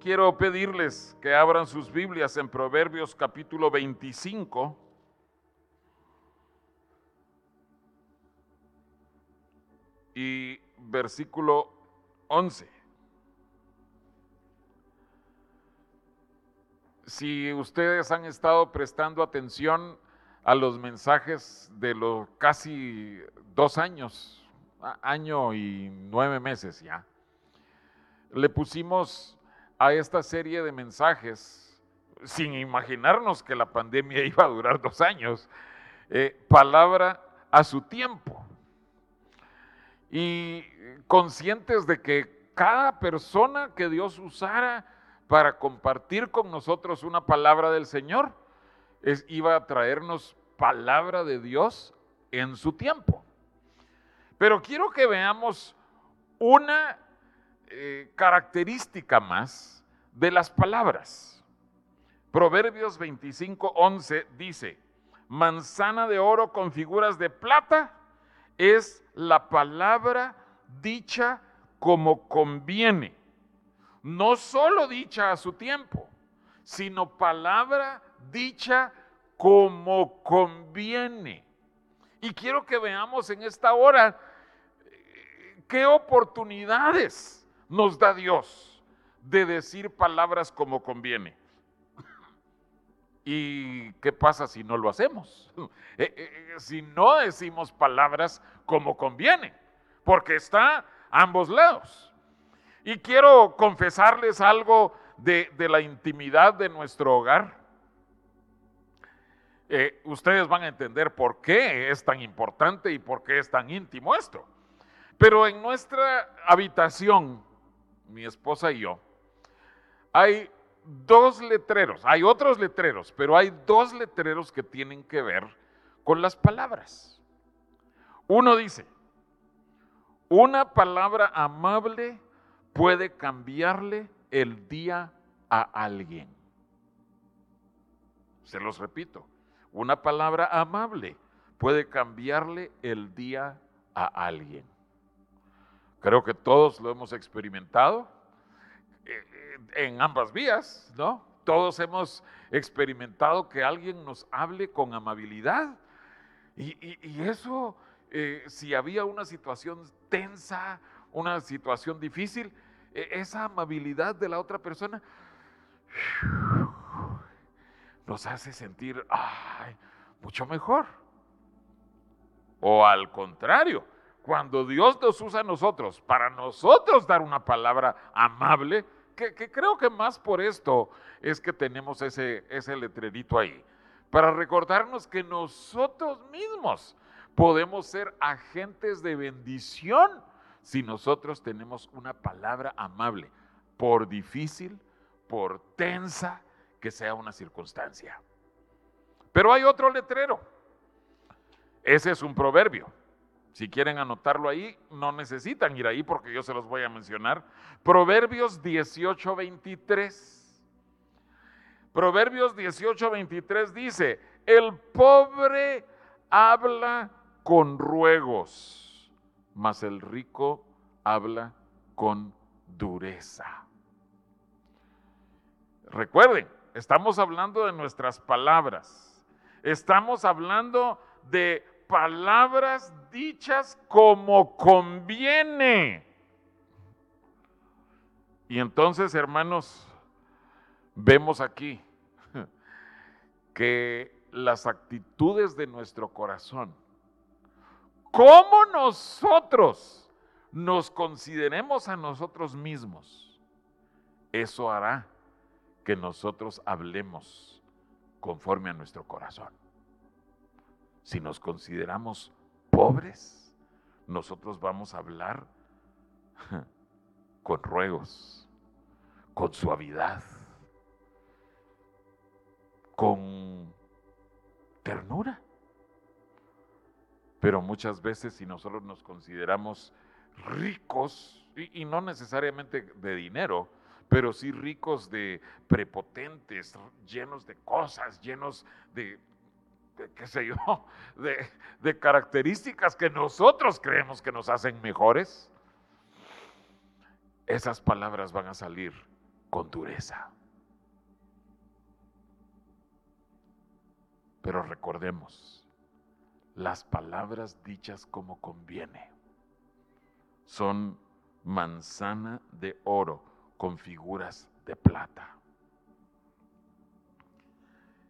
quiero pedirles que abran sus Biblias en Proverbios capítulo 25. Y versículo 11. Si ustedes han estado prestando atención a los mensajes de los casi dos años, año y nueve meses ya, le pusimos a esta serie de mensajes, sin imaginarnos que la pandemia iba a durar dos años, eh, palabra a su tiempo. Y conscientes de que cada persona que Dios usara para compartir con nosotros una palabra del Señor, es, iba a traernos palabra de Dios en su tiempo. Pero quiero que veamos una eh, característica más de las palabras. Proverbios 25, 11 dice, manzana de oro con figuras de plata es la palabra dicha como conviene. No solo dicha a su tiempo, sino palabra dicha como conviene. Y quiero que veamos en esta hora eh, qué oportunidades nos da Dios de decir palabras como conviene. ¿Y qué pasa si no lo hacemos? Eh, eh, si no decimos palabras como conviene, porque está a ambos lados. Y quiero confesarles algo de, la intimidad de nuestro hogar. Eh, ustedes van a entender por qué es tan importante y por qué es tan íntimo esto. Pero en nuestra habitación mi esposa y yo, hay dos letreros, hay otros letreros, pero hay dos letreros que tienen que ver con las palabras. Uno dice, una palabra amable puede cambiarle el día a alguien. Se los repito, una palabra amable puede cambiarle el día a alguien. Creo que todos lo hemos experimentado eh, eh, en ambas vías, ¿no? Todos hemos experimentado que alguien nos hable con amabilidad. Y, eso, eh, si había una situación tensa, una situación difícil, esa amabilidad de la otra persona nos hace sentir mucho mejor. O al contrario, cuando Dios nos usa a nosotros para nosotros dar una palabra amable, que, creo que más por esto es que tenemos ese, ese letrerito ahí, para recordarnos que nosotros mismos podemos ser agentes de bendición si nosotros tenemos una palabra amable, por difícil, por tensa que sea una circunstancia. Pero hay otro letrero. Ese es un proverbio. Si quieren anotarlo ahí, no necesitan ir ahí porque yo se los voy a mencionar. Proverbios 18, 23. Proverbios 18, 23 dice, el pobre habla con ruegos, mas el rico habla con dureza. Recuerden, estamos hablando de nuestras palabras. Estamos hablando de palabras dichas como conviene. Y entonces, hermanos, vemos aquí que las actitudes de nuestro corazón, como nosotros nos consideremos a nosotros mismos, eso hará que nosotros hablemos conforme a nuestro corazón. Si nos consideramos pobres, nosotros vamos a hablar con ruegos, con suavidad, con ternura. Pero muchas veces si nosotros nos consideramos ricos, y, no necesariamente de dinero, pero sí ricos de prepotentes, llenos de cosas, llenos de qué sé yo, de, características que nosotros creemos que nos hacen mejores, esas palabras van a salir con dureza. Pero recordemos, las palabras dichas como conviene son manzana de oro con figuras de plata.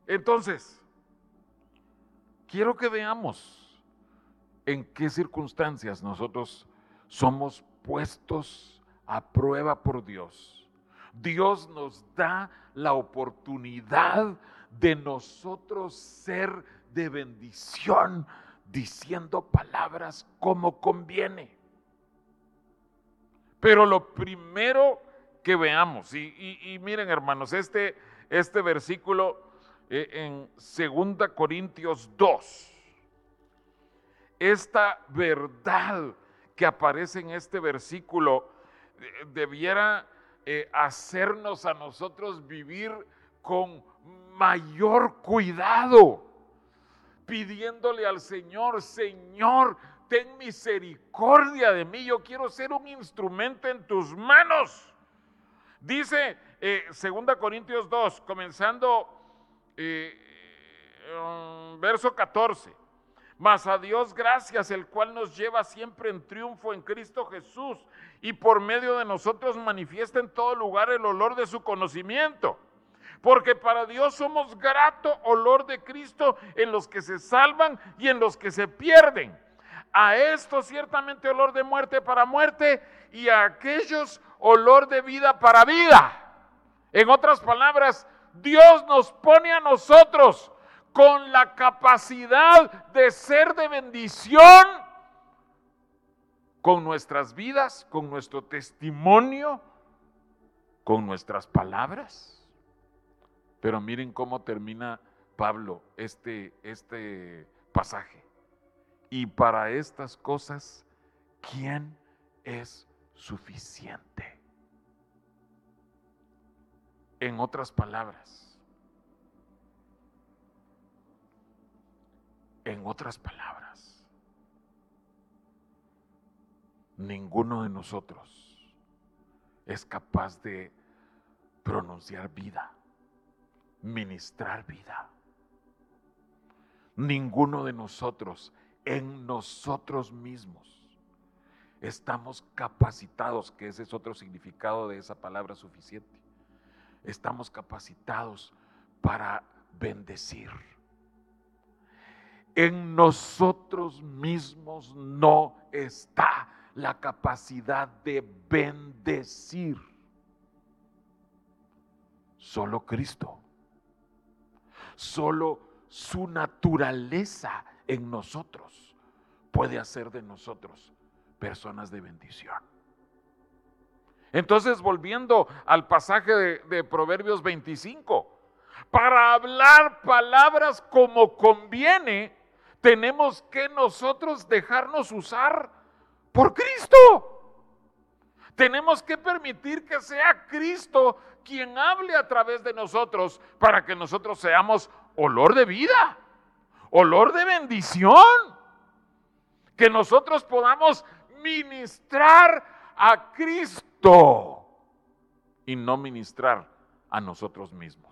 Entonces, quiero que veamos en qué circunstancias nosotros somos puestos a prueba por Dios. Dios nos da la oportunidad de nosotros ser de bendición diciendo palabras como conviene. Pero lo primero que veamos, y, miren hermanos, este, este versículo en 2 Corintios 2, esta verdad que aparece en este versículo eh, debiera eh, hacernos a nosotros vivir con mayor cuidado, pidiéndole al Señor, Señor, ten misericordia de mí, yo quiero ser un instrumento en tus manos. Dice eh, 2 Corintios 2, comenzando eh, um, verso 14. Mas a Dios gracias, el cual nos lleva siempre en triunfo en Cristo Jesús y por medio de nosotros manifiesta en todo lugar el olor de su conocimiento. Porque para Dios somos grato olor de Cristo en los que se salvan y en los que se pierden. A esto ciertamente olor de muerte para muerte y a aquellos olor de vida para vida. En otras palabras, Dios nos pone a nosotros con la capacidad de ser de bendición con nuestras vidas, con nuestro testimonio, con nuestras palabras. Pero miren cómo termina Pablo este, este pasaje. Y para estas cosas, ¿quién es suficiente? En otras palabras, en otras palabras, ninguno de nosotros es capaz de pronunciar vida ministrar vida. Ninguno de nosotros, en nosotros mismos, estamos capacitados, que ese es otro significado de esa palabra suficiente. Estamos capacitados para bendecir. En nosotros mismos no está la capacidad de bendecir. Solo Cristo. Solo su naturaleza en nosotros puede hacer de nosotros personas de bendición. Entonces, volviendo al pasaje de, Proverbios 25, para hablar palabras como conviene, tenemos que nosotros dejarnos usar por Cristo. Tenemos que permitir que sea Cristo quien hable a través de nosotros para que nosotros seamos olor de vida, olor de bendición. Que nosotros podamos ministrar a Cristo y no ministrar a nosotros mismos.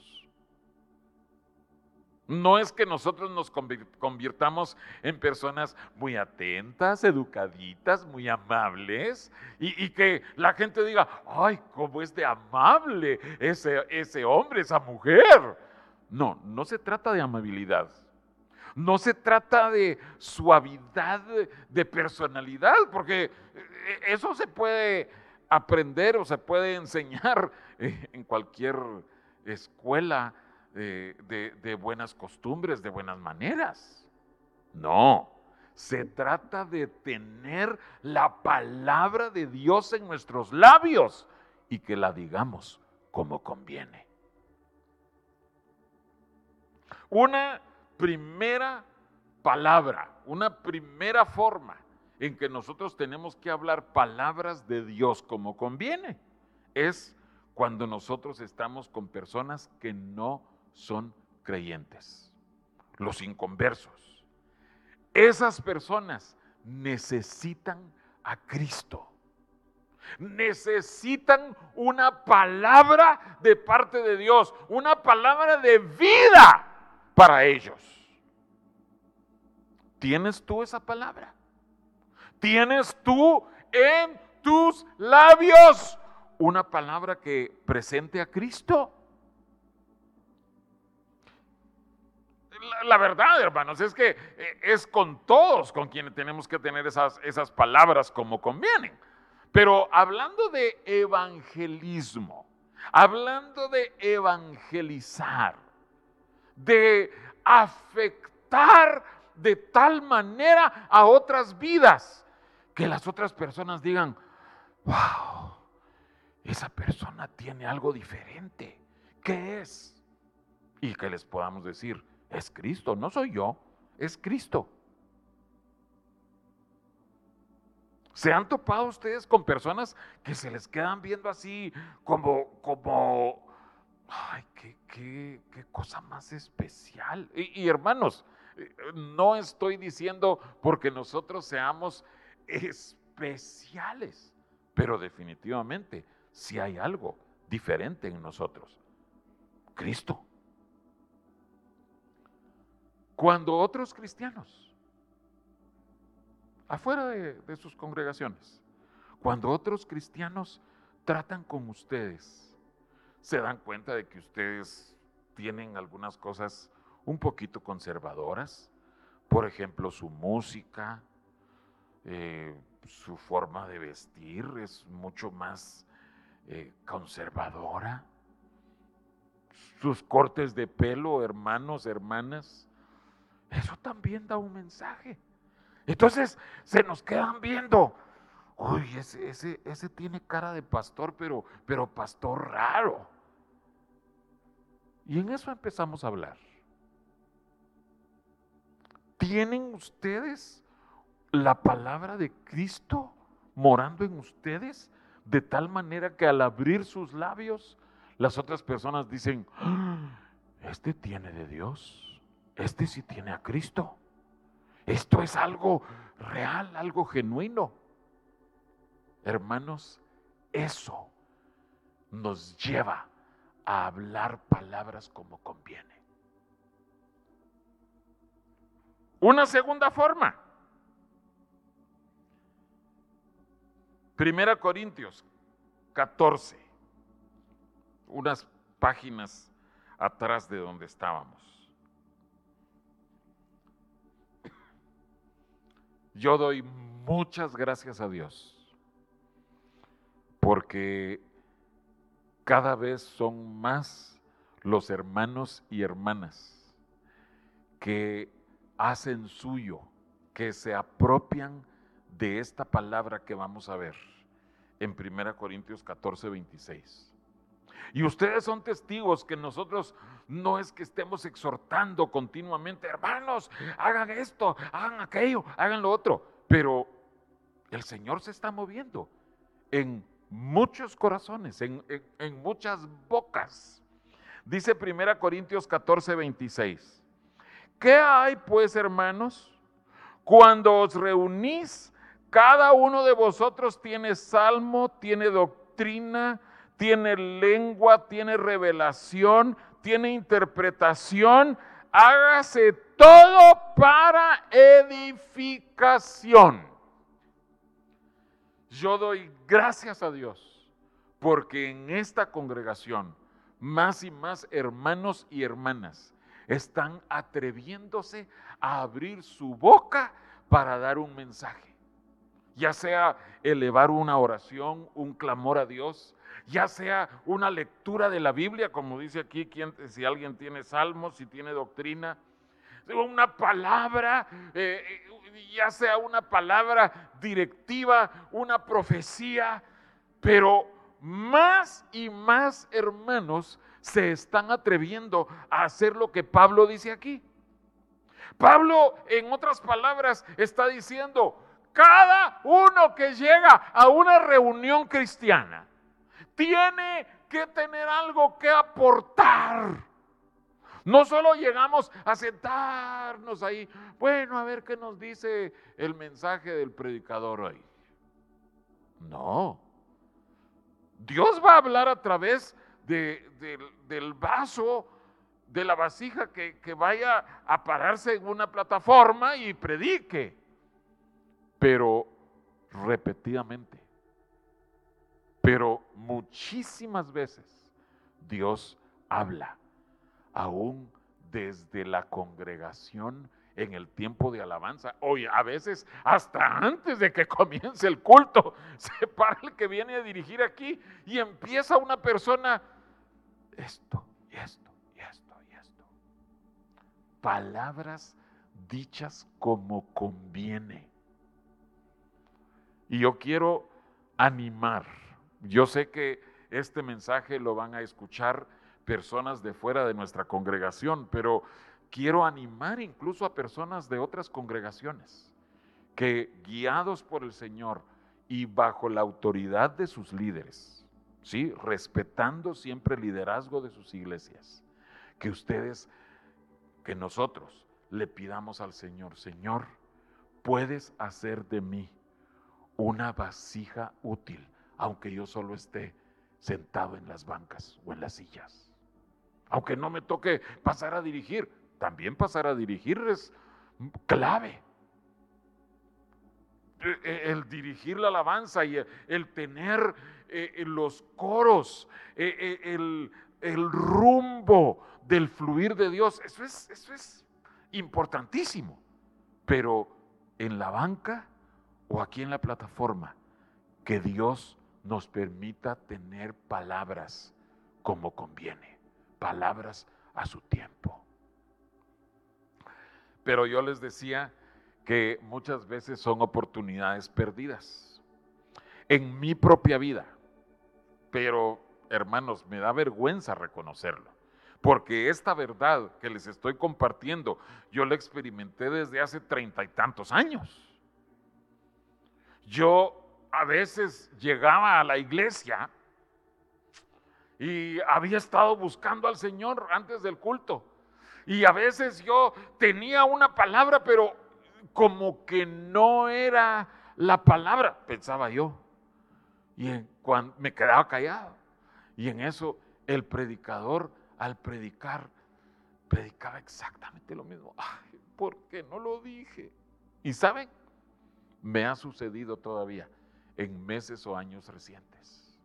No es que nosotros nos convirtamos en personas muy atentas, educaditas, muy amables y, que la gente diga, ay, cómo es de amable ese, ese hombre, esa mujer. No, no se trata de amabilidad. No se trata de suavidad de personalidad, porque eh, eso se puede aprender o se puede enseñar en cualquier escuela de, buenas costumbres, de buenas maneras. No, se trata de tener la palabra de Dios en nuestros labios y que la digamos como conviene. Una primera palabra, una primera forma en que nosotros tenemos que hablar palabras de Dios como conviene es cuando nosotros estamos con personas que no son creyentes, los inconversos. Esas personas necesitan a Cristo. necesitan una palabra de parte de Dios, una palabra de vida para ellos. ¿Tienes tú esa palabra? ¿Tienes tú en tus labios una palabra que presente a Cristo? La, verdad, hermanos, es que eh, es con todos con quienes tenemos que tener esas, esas palabras como convienen. Pero hablando de evangelismo, hablando de evangelizar, de afectar de tal manera a otras vidas, que las otras personas digan, wow, esa persona tiene algo diferente. ¿Qué es? Y que les podamos decir, es Cristo, no soy yo, es Cristo. ¿Se han topado ustedes con personas que se les quedan viendo así como, como, ay, qué, qué, cosa más especial? Y, hermanos, eh, no estoy diciendo porque nosotros seamos especiales, pero definitivamente si hay algo diferente en nosotros, Cristo. Cuando otros cristianos afuera de, sus congregaciones. Cuando otros cristianos tratan con ustedes, se dan cuenta de que ustedes tienen algunas cosas un poquito conservadoras, por ejemplo, su música, eh, su forma de vestir es mucho más eh, conservadora, sus cortes de pelo, hermanos, hermanas, eso también da un mensaje. Entonces se nos quedan viendo. Uy, ese, tiene cara de pastor, pero pastor raro. Y en eso empezamos a hablar. ¿Tienen ustedes la palabra de Cristo morando en ustedes? De tal manera que al abrir sus labios, las otras personas dicen, ah, este tiene de Dios, este sí tiene a Cristo. Esto es algo real, algo genuino. Hermanos, eso nos lleva a hablar palabras como conviene. Una segunda forma. Primera Corintios 14, unas páginas atrás de donde estábamos. Yo doy muchas gracias a Dios porque cada vez son más los hermanos y hermanas que hacen suyo, que se apropian de esta palabra que vamos a ver en 1 Corintios 14, 26. Y ustedes son testigos que nosotros no es que estemos exhortando continuamente, hermanos, hagan esto, hagan aquello, hagan lo otro, pero el Señor se está moviendo en muchos corazones, en, muchas bocas. Dice 1 Corintios 14, 26. ¿Qué hay pues, hermanos? Cuando os reunís, cada uno de vosotros tiene salmo, tiene doctrina, tiene lengua, tiene revelación, tiene interpretación. Hágase todo para edificación. Yo doy gracias a Dios porque en esta congregación más y más hermanos y hermanas están atreviéndose a abrir su boca para dar un mensaje, ya sea elevar una oración, un clamor a Dios, ya sea una lectura de la Biblia, como dice aquí, si alguien tiene salmos, si tiene doctrina, una palabra, eh, eh, ya sea una palabra directiva, una profecía, pero más y más hermanos se están atreviendo a hacer lo que Pablo dice aquí. Pablo, en otras palabras, está diciendo, cada uno que llega a una reunión cristiana, tiene que tener algo que aportar. No solo llegamos a sentarnos ahí, bueno, a ver qué nos dice el mensaje del predicador hoy. No, Dios va a hablar a través del vaso, de la vasija que, que vaya a pararse en una plataforma y predique. Pero repetidamente. Pero muchísimas veces Dios habla, aún desde la congregación en el tiempo de alabanza. Hoy a veces hasta antes de que comience el culto, se para el que viene a dirigir aquí y empieza una persona, esto y esto y esto y esto. Palabras dichas como conviene. Y yo quiero animar. Yo sé que este mensaje lo van a escuchar personas de fuera de nuestra congregación, pero quiero animar incluso a personas de otras congregaciones que guiados por el Señor y bajo la autoridad de sus líderes, ¿sí? respetando siempre el liderazgo de sus iglesias, que ustedes, que nosotros le pidamos al Señor, Señor, puedes hacer de mí una vasija útil, aunque yo solo esté sentado en las bancas o en las sillas. Aunque no me toque pasar a dirigir, también pasar a dirigir es clave. E, e, el dirigir la alabanza y el tener eh, los coros, el, el, rumbo del fluir de Dios, eso es, eso es importantísimo. Pero en la banca o aquí en la plataforma, que Dios nos permita tener palabras como conviene, palabras a su tiempo. Pero yo les decía que muchas veces son oportunidades perdidas en mi propia vida. Pero, hermanos, me da vergüenza reconocerlo. Porque esta verdad que les estoy compartiendo, yo la experimenté desde hace treinta y tantos años. Yo a veces llegaba a la iglesia y había estado buscando al Señor antes del culto. Y a veces yo tenía una palabra, pero como que no era la palabra, pensaba yo. Y cuando me quedaba callado. Y en eso el predicador al predicar predicaba exactamente lo mismo. Ay, ¿por qué no lo dije? Y saben, me ha sucedido todavía en meses o años recientes.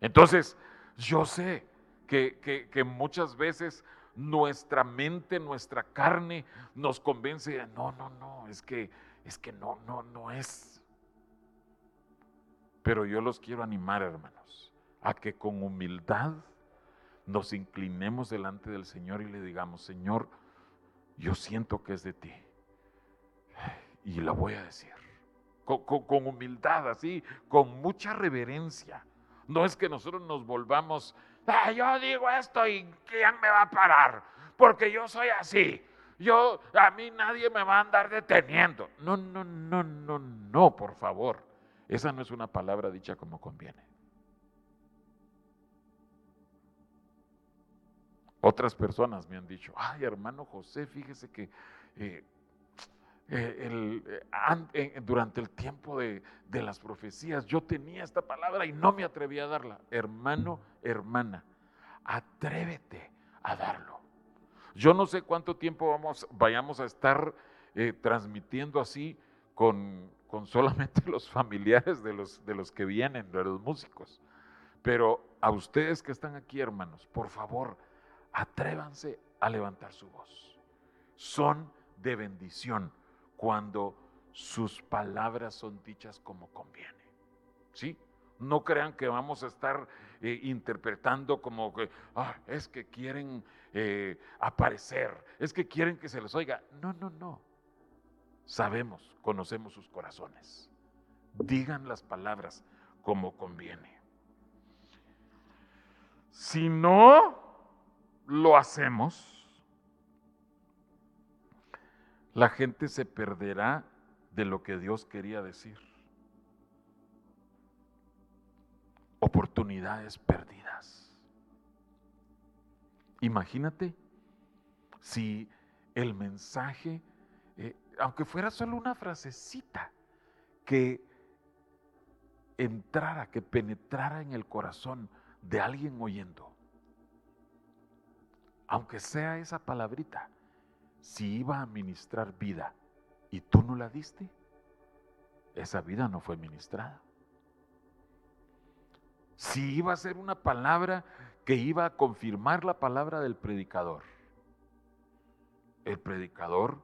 Entonces, yo sé que, que, muchas veces nuestra mente, nuestra carne nos convence, de, no, no, no, es que, es que no, no, no es. Pero yo los quiero animar, hermanos, a que con humildad nos inclinemos delante del Señor y le digamos, Señor, yo siento que es de ti. Y lo voy a decir con, humildad, así, con mucha reverencia. No es que nosotros nos volvamos, ah, yo digo esto y ¿quién me va a parar? Porque yo soy así. Yo, a mí nadie me va a andar deteniendo. No, no, no, no, no, por favor. Esa no es una palabra dicha como conviene. Otras personas me han dicho, ay hermano José, fíjese que eh, eh, eh, durante el tiempo de, de las profecías, yo tenía esta palabra y no me atreví a darla. Hermano, hermana, atrévete a darlo. Yo no sé cuánto tiempo vamos, vayamos a estar eh, transmitiendo así con, con, solamente los familiares de los, de los que vienen, de los músicos. Pero a ustedes que están aquí, hermanos, por favor, atrévanse a levantar su voz. Son de bendición cuando sus palabras son dichas como conviene. ¿Sí? No crean que vamos a estar eh, interpretando como que ah, es que quieren eh, aparecer, es que quieren que se les oiga. No, no, no. Sabemos, conocemos sus corazones. Digan las palabras como conviene. Si no lo hacemos, la gente se perderá de lo que Dios quería decir. Oportunidades perdidas. Imagínate si el mensaje, eh, aunque fuera solo una frasecita, que entrara, que penetrara en el corazón de alguien oyendo. Aunque sea esa palabrita, si iba a ministrar vida y tú no la diste, esa vida no fue ministrada. Si iba a ser una palabra que iba a confirmar la palabra del predicador, el predicador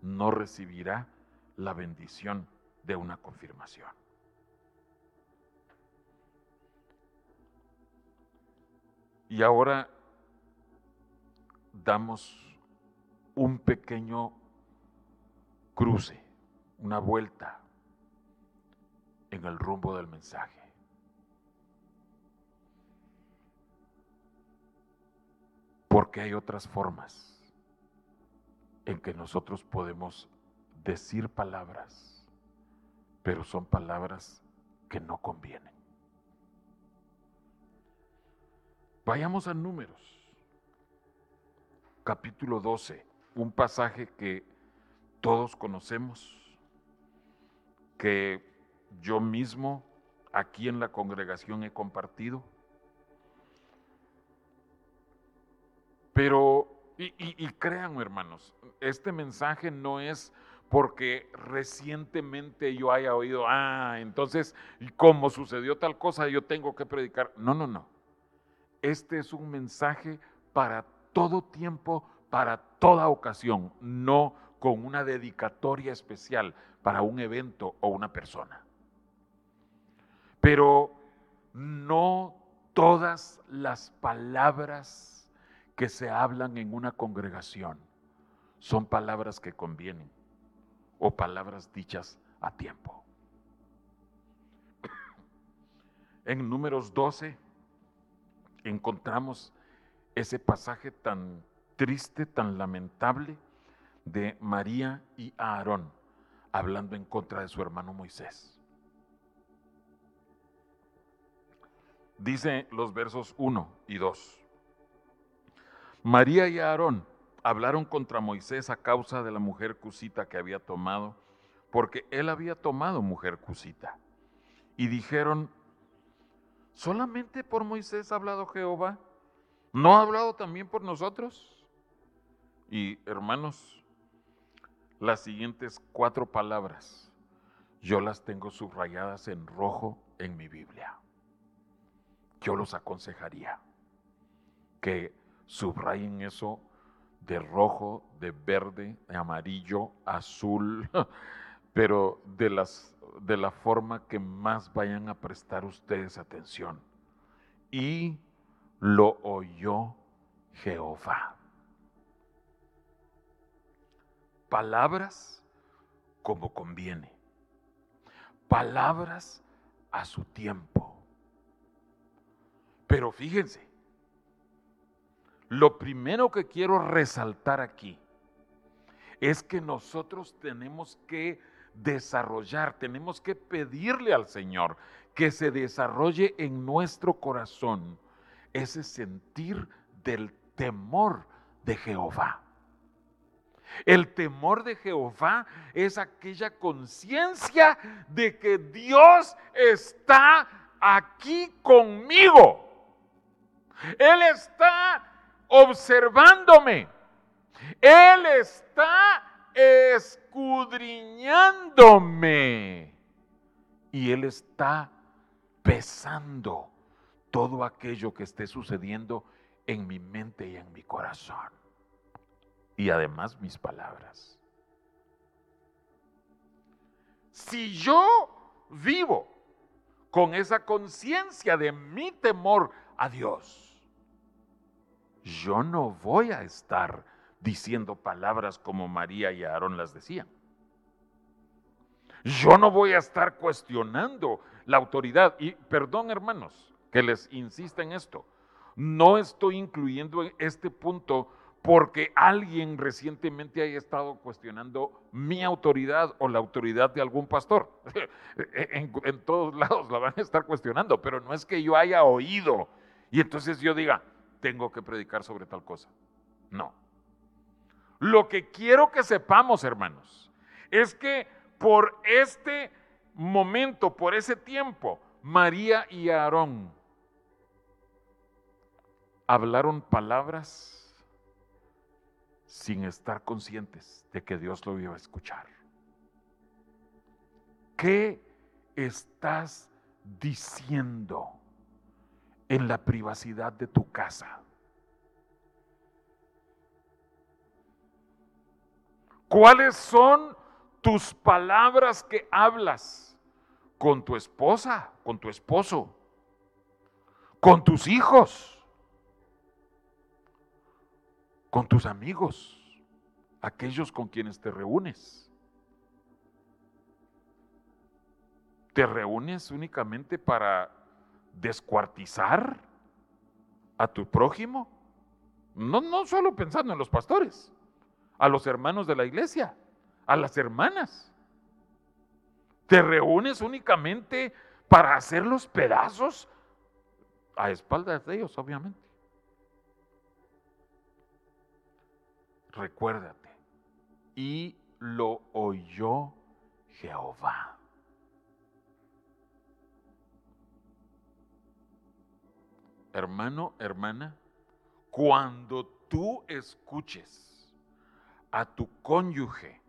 no recibirá la bendición de una confirmación. Y ahora damos un pequeño cruce, una vuelta en el rumbo del mensaje. Porque hay otras formas en que nosotros podemos decir palabras, pero son palabras que no convienen. Vayamos a números, capítulo 12, un pasaje que todos conocemos, que yo mismo aquí en la congregación he compartido. Pero, y, y, créanme hermanos, este mensaje no es porque recientemente yo haya oído, ah, entonces, como sucedió tal cosa, yo tengo que predicar. No, no, no. Este es un mensaje para todo tiempo, para toda ocasión, no con una dedicatoria especial para un evento o una persona. Pero no todas las palabras que se hablan en una congregación son palabras que convienen o palabras dichas a tiempo. En números 12 encontramos ese pasaje tan triste, tan lamentable de María y Aarón hablando en contra de su hermano Moisés. Dice los versos 1 y 2. María y Aarón hablaron contra Moisés a causa de la mujer cusita que había tomado, porque él había tomado mujer cusita. Y dijeron, ¿solamente por Moisés ha hablado Jehová? ¿No ha hablado también por nosotros? Y hermanos, las siguientes cuatro palabras, yo las tengo subrayadas en rojo en mi Biblia yo los aconsejaría que subrayen eso de rojo, de verde, de amarillo, azul, pero de, las, de la forma que más vayan a prestar ustedes atención. Y lo oyó Jehová. Palabras como conviene. Palabras a su tiempo pero fíjense, lo primero que quiero resaltar aquí es que nosotros tenemos que desarrollar, tenemos que pedirle al Señor que se desarrolle en nuestro corazón ese sentir del temor de Jehová. El temor de Jehová es aquella conciencia de que Dios está aquí conmigo. Él está observándome. Él está escudriñándome. Y Él está pesando todo aquello que esté sucediendo en mi mente y en mi corazón. Y además mis palabras. Si yo vivo con esa conciencia de mi temor a Dios, yo no voy a estar diciendo palabras como María y Aarón las decían. Yo no voy a estar cuestionando la autoridad. Y perdón, hermanos, que les insista en esto. No estoy incluyendo este punto porque alguien recientemente haya estado cuestionando mi autoridad o la autoridad de algún pastor. en, en, todos lados la van a estar cuestionando, pero no es que yo haya oído y entonces yo diga, tengo que predicar sobre tal cosa. No. Lo que quiero que sepamos, hermanos, es que por este momento, por ese tiempo, María y Aarón hablaron palabras sin estar conscientes de que Dios lo iba a escuchar. ¿Qué estás diciendo en la privacidad de tu casa? ¿Cuáles son tus palabras que hablas con tu esposa, con tu esposo, con tus hijos? Con tus amigos, aquellos con quienes te reúnes. ¿Te reúnes únicamente para descuartizar a tu prójimo? No, no solo pensando en los pastores, a los hermanos de la iglesia, a las hermanas. ¿Te reúnes únicamente para hacer los pedazos a espaldas de ellos, obviamente? Recuérdate, y lo oyó Jehová. Hermano, hermana, cuando tú escuches a tu cónyuge,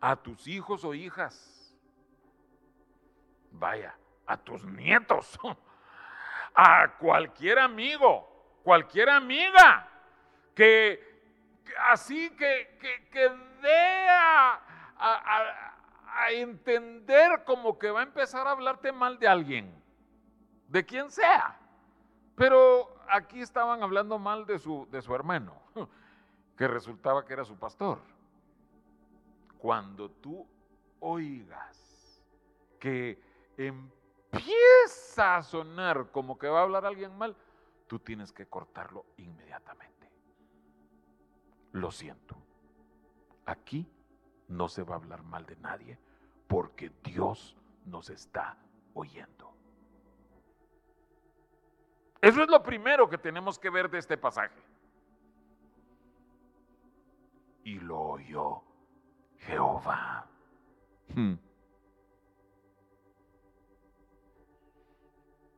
a tus hijos o hijas, vaya, a tus nietos, a cualquier amigo, cualquier amiga que así que, que, dé a, entender como que va a empezar a hablarte mal de alguien, de quien sea. Pero aquí estaban hablando mal de su, de su hermano, que resultaba que era su pastor. Cuando tú oigas que empieza a sonar como que va a hablar alguien mal, tú tienes que cortarlo inmediatamente lo siento. Aquí no se va a hablar mal de nadie porque Dios nos está oyendo. Eso es lo primero que tenemos que ver de este pasaje. Y lo oyó Jehová. Hmm.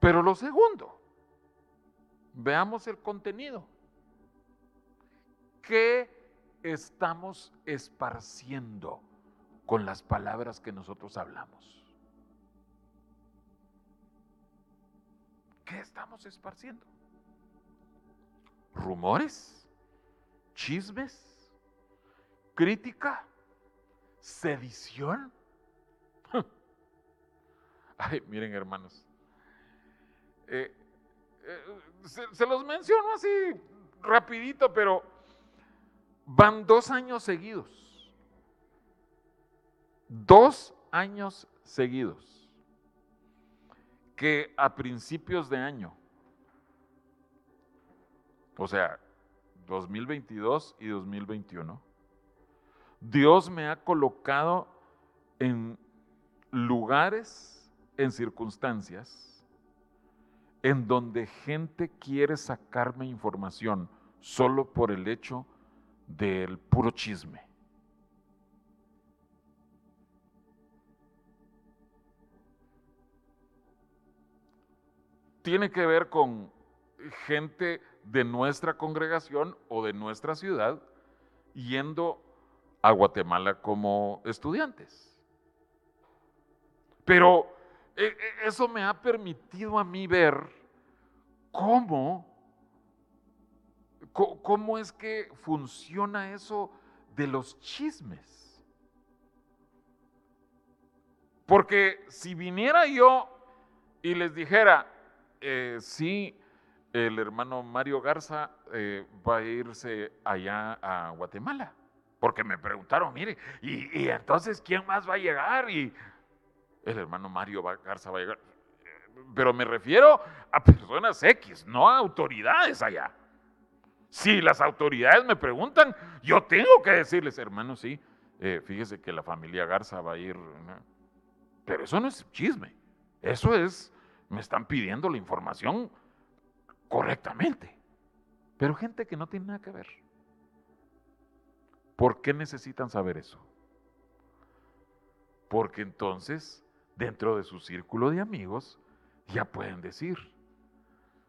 Pero lo segundo, veamos el contenido. ¿Qué estamos esparciendo con las palabras que nosotros hablamos? ¿Qué estamos esparciendo? ¿Rumores? ¿Chismes? ¿Crítica? ¿Sedición? Ay, miren hermanos, eh, eh, se los menciono así rapidito, pero Van dos años seguidos. Dos años seguidos. Que a principios de año, o sea, 2022 y 2021, Dios me ha colocado en lugares, en circunstancias, en donde gente quiere sacarme información solo por el hecho del puro chisme. Tiene que ver con gente de nuestra congregación o de nuestra ciudad yendo a Guatemala como estudiantes. Pero eh, eh, eso me ha permitido a mí ver cómo ¿Cómo es que funciona eso de los chismes? Porque si viniera yo y les dijera, eh, sí, el hermano Mario Garza eh, va a irse allá a Guatemala, porque me preguntaron, mire, y, entonces quién más va a llegar? Y el hermano Mario Garza va a llegar. Pero me refiero a personas X, no a autoridades allá. Si las autoridades me preguntan, yo tengo que decirles, hermano, sí, eh, fíjese que la familia Garza va a ir. Pero eso no es chisme. Eso es, me están pidiendo la información correctamente. Pero gente que no tiene nada que ver. ¿Por qué necesitan saber eso? Porque entonces dentro de su círculo de amigos, ya pueden decir,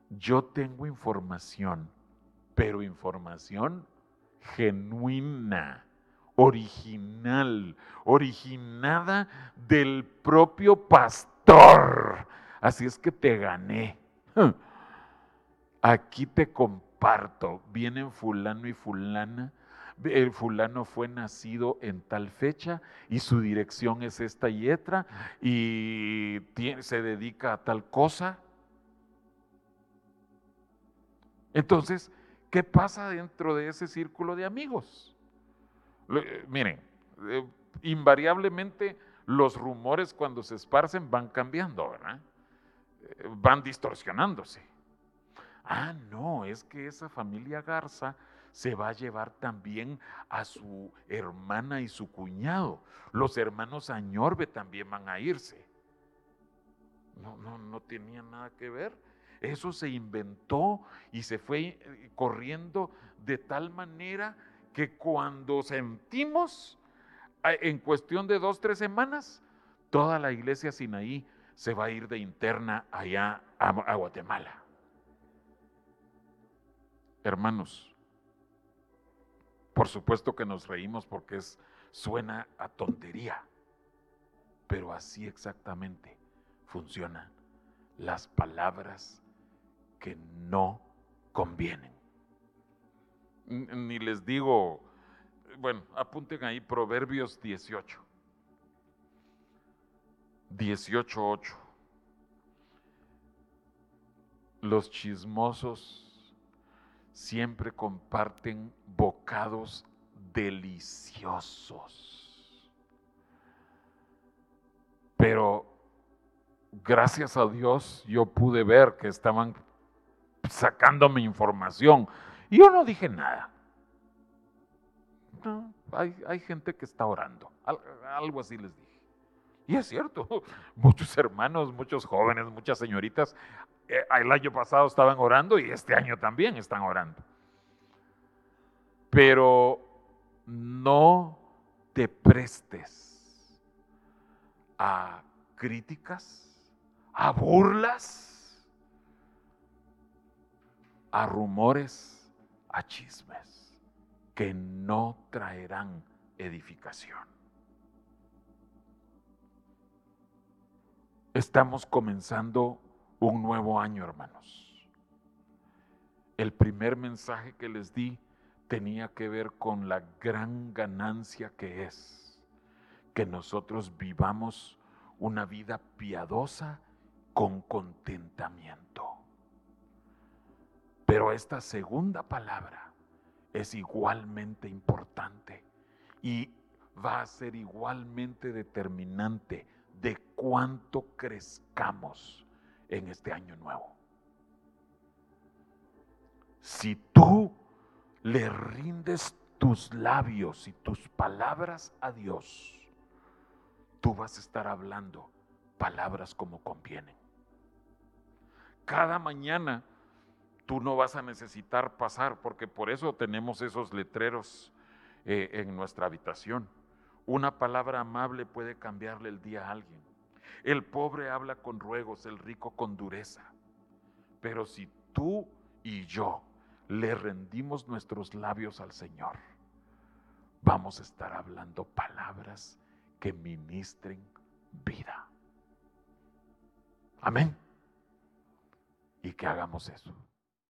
yo tengo información, pero información genuina, original, originada del propio pastor. Así es que te gané. Aquí te comparto. Vienen fulano y fulana. El fulano fue nacido en tal fecha y su dirección es esta y otra y se dedica a tal cosa. Entonces, ¿qué pasa dentro de ese círculo de amigos? miren, eh, invariablemente los rumores cuando se esparcen van cambiando, ¿verdad? Eh, van distorsionándose. Ah, no, es que esa familia Garza se va a llevar también a su hermana y su cuñado. Los hermanos Añorbe también van a irse. No, no, no tenía nada que ver. Eso se inventó y se fue eh, corriendo de tal manera que cuando sentimos, en cuestión de dos, tres semanas, toda la iglesia Sinaí se va a ir de interna allá a, Guatemala. Hermanos, por supuesto que nos reímos porque es, suena a tontería, pero así exactamente funcionan las palabras que no convienen ni les digo, bueno, apunten ahí Proverbios 18. 18.8. Los chismosos siempre comparten bocados deliciosos. Pero gracias a Dios yo pude ver que estaban sacándome información y yo no dije nada. No, hay, gente que está orando. Algo así les dije. Y es cierto, muchos hermanos, muchos jóvenes, muchas señoritas, eh, el año pasado estaban orando y este año también están orando. Pero no te prestes a críticas, a burlas, a rumores a chismes que no traerán edificación. Estamos comenzando un nuevo año, hermanos. El primer mensaje que les di tenía que ver con la gran ganancia que es que nosotros vivamos una vida piadosa con contentamiento. Pero esta segunda palabra es igualmente importante y va a ser igualmente determinante de cuánto crezcamos en este año nuevo. Si tú le rindes tus labios y tus palabras a Dios, tú vas a estar hablando palabras como convienen. Cada mañana tú no vas a necesitar pasar, porque por eso tenemos esos letreros eh, en nuestra habitación. Una palabra amable puede cambiarle el día a alguien. El pobre habla con ruegos, el rico con dureza. Pero si tú y yo le rendimos nuestros labios al Señor, vamos a estar hablando palabras que ministren vida. Amén. Y que hagamos eso.